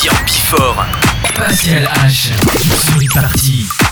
parti en Bifort. Pascal H. Sur les parties.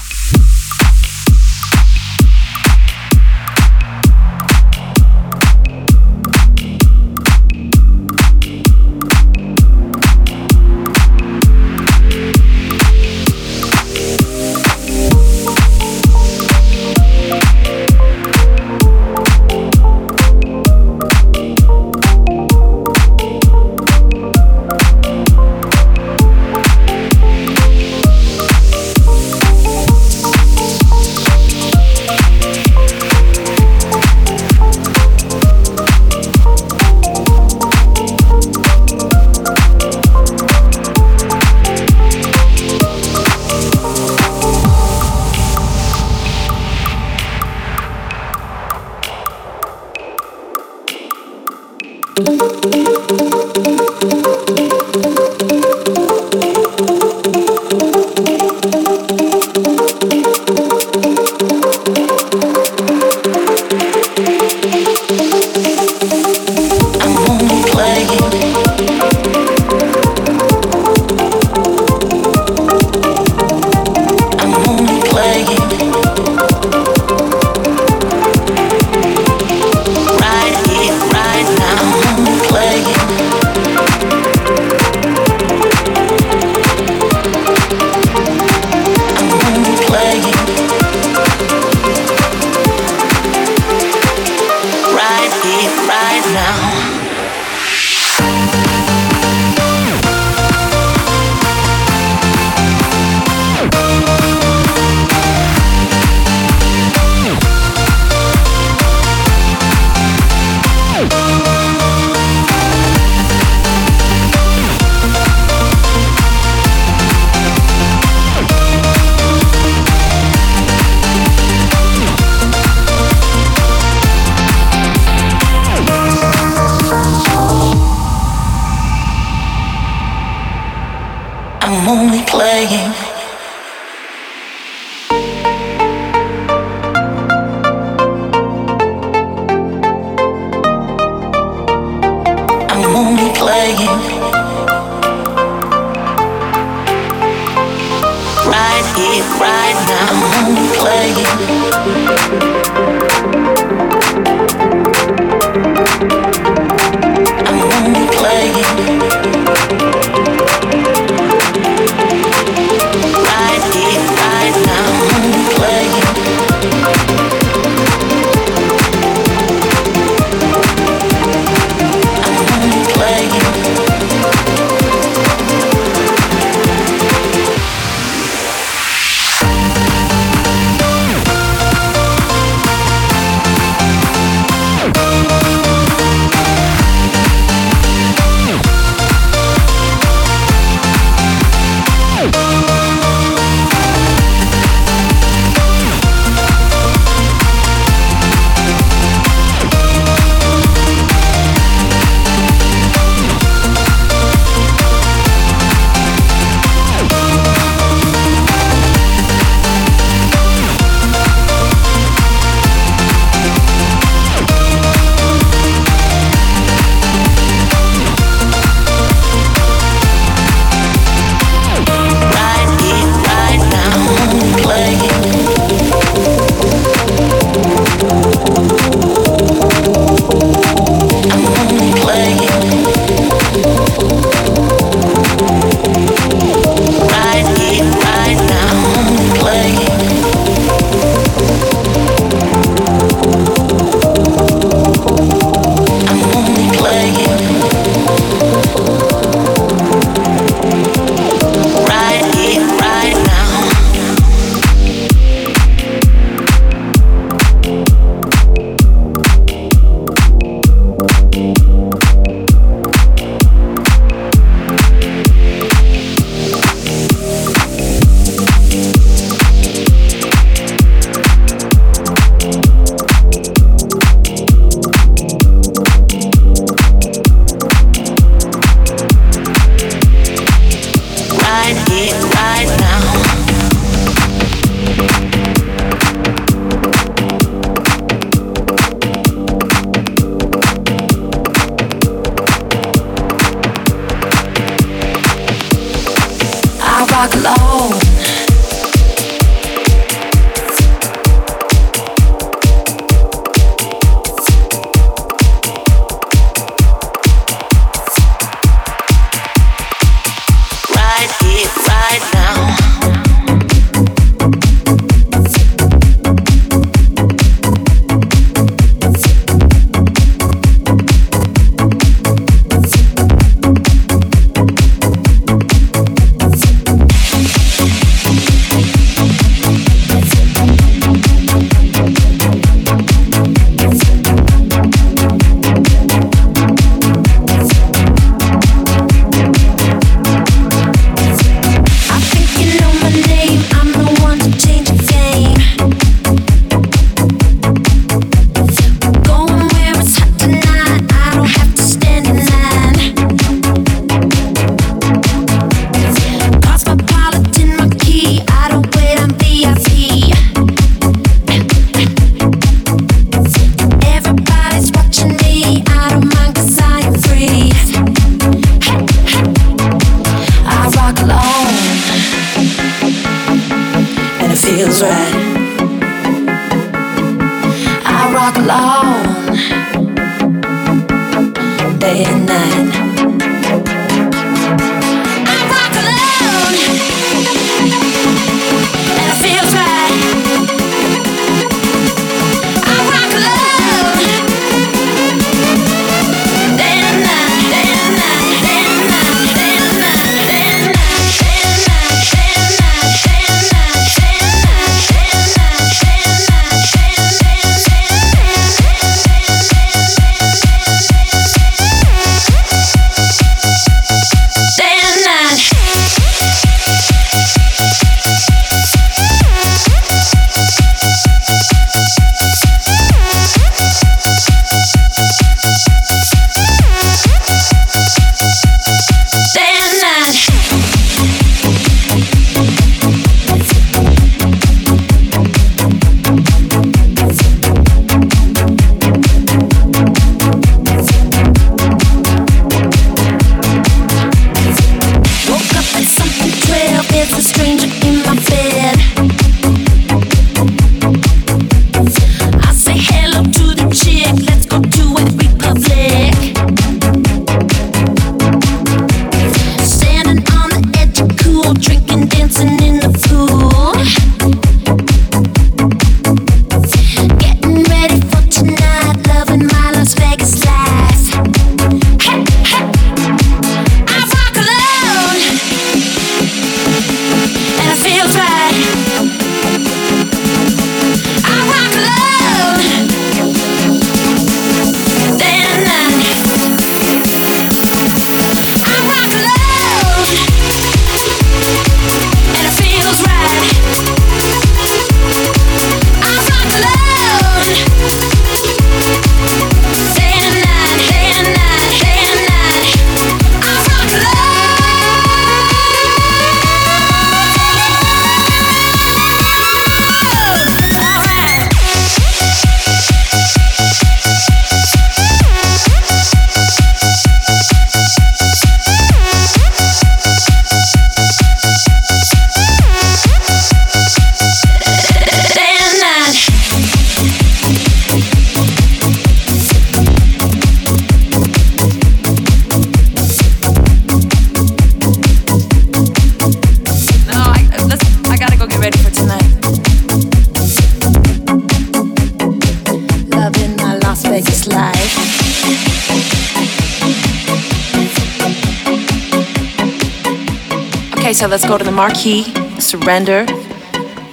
So let's go to the marquee, surrender,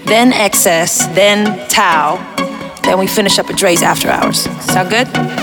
then XS, then Tao. Then we finish up with Drai's after hours. Sound good?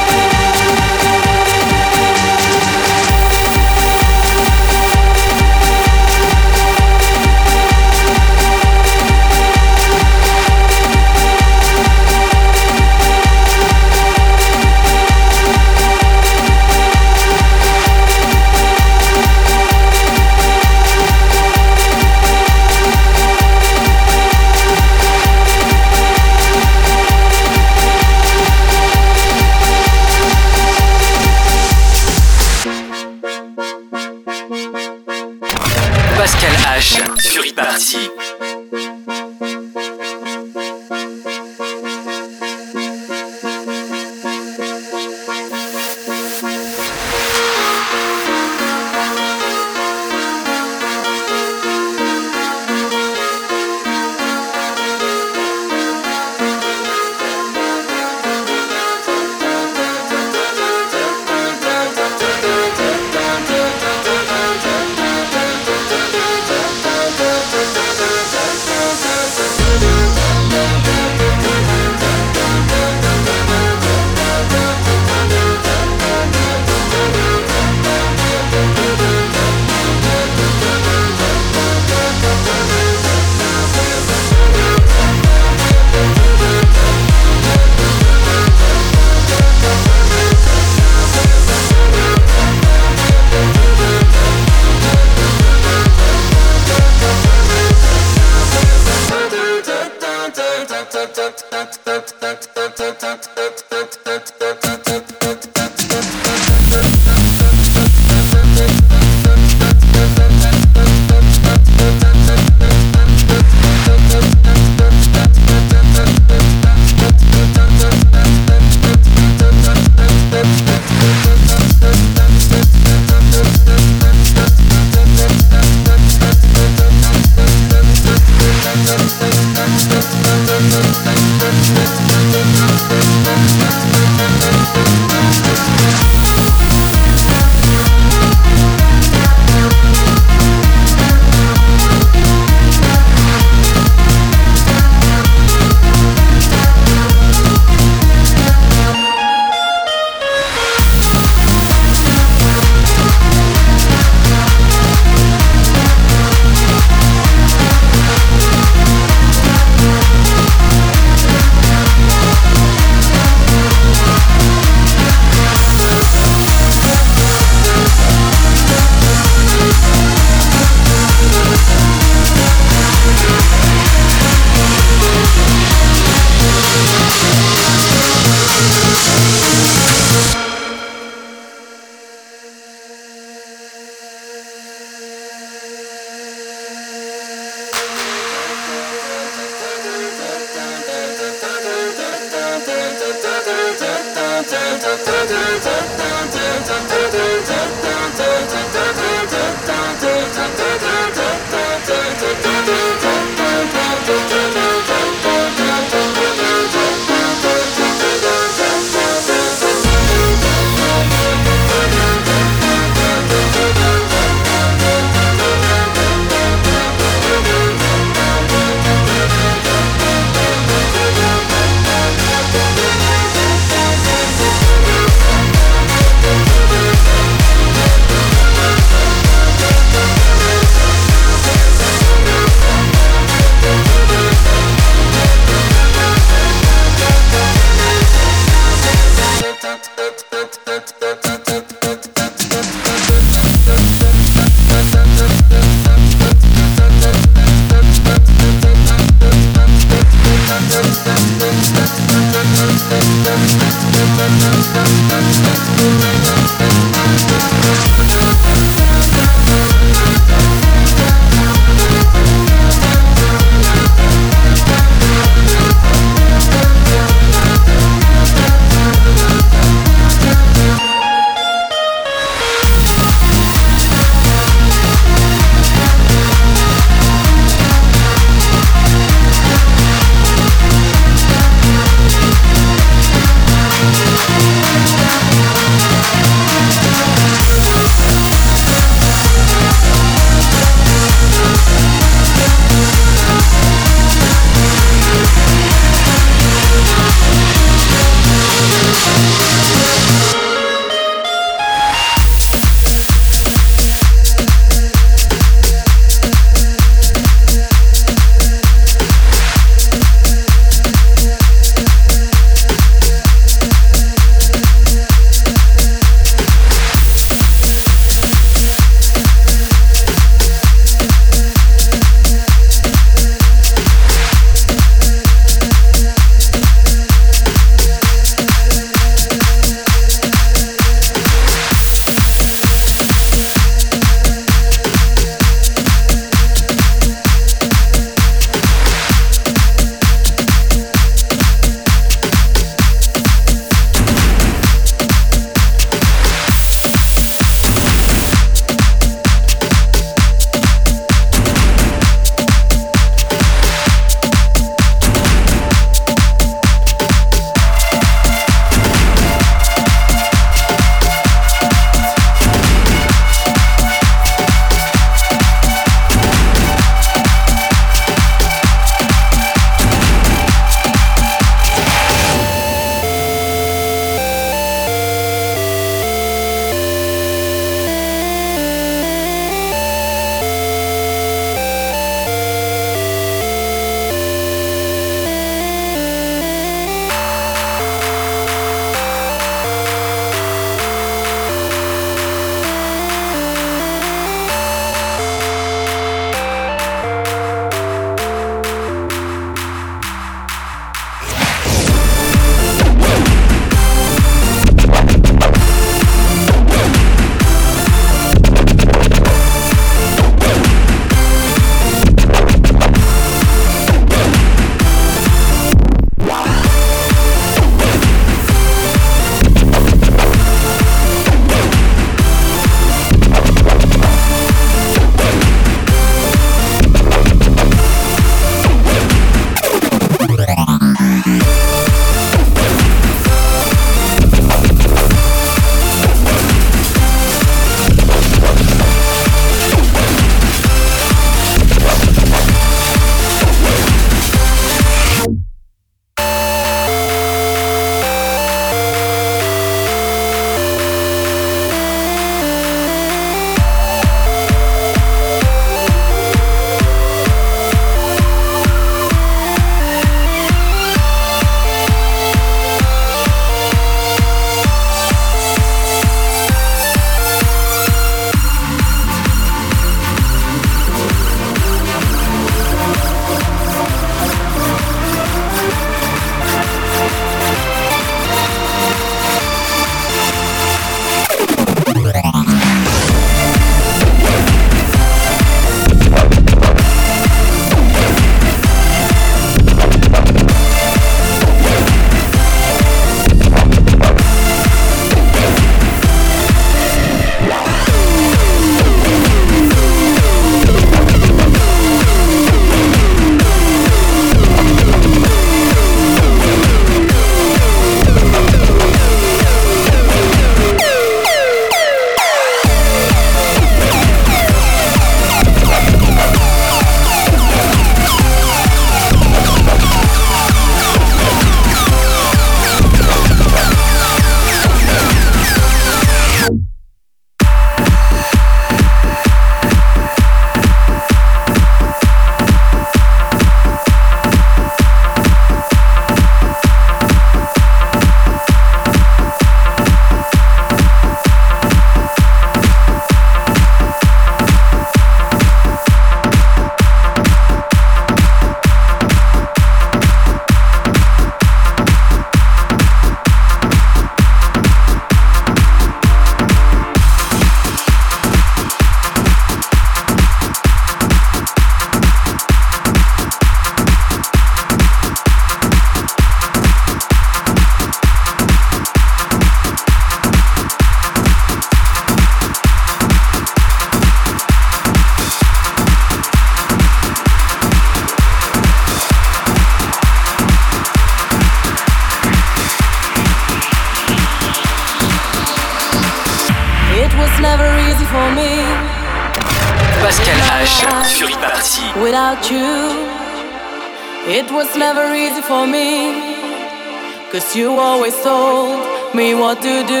You always told me what to do,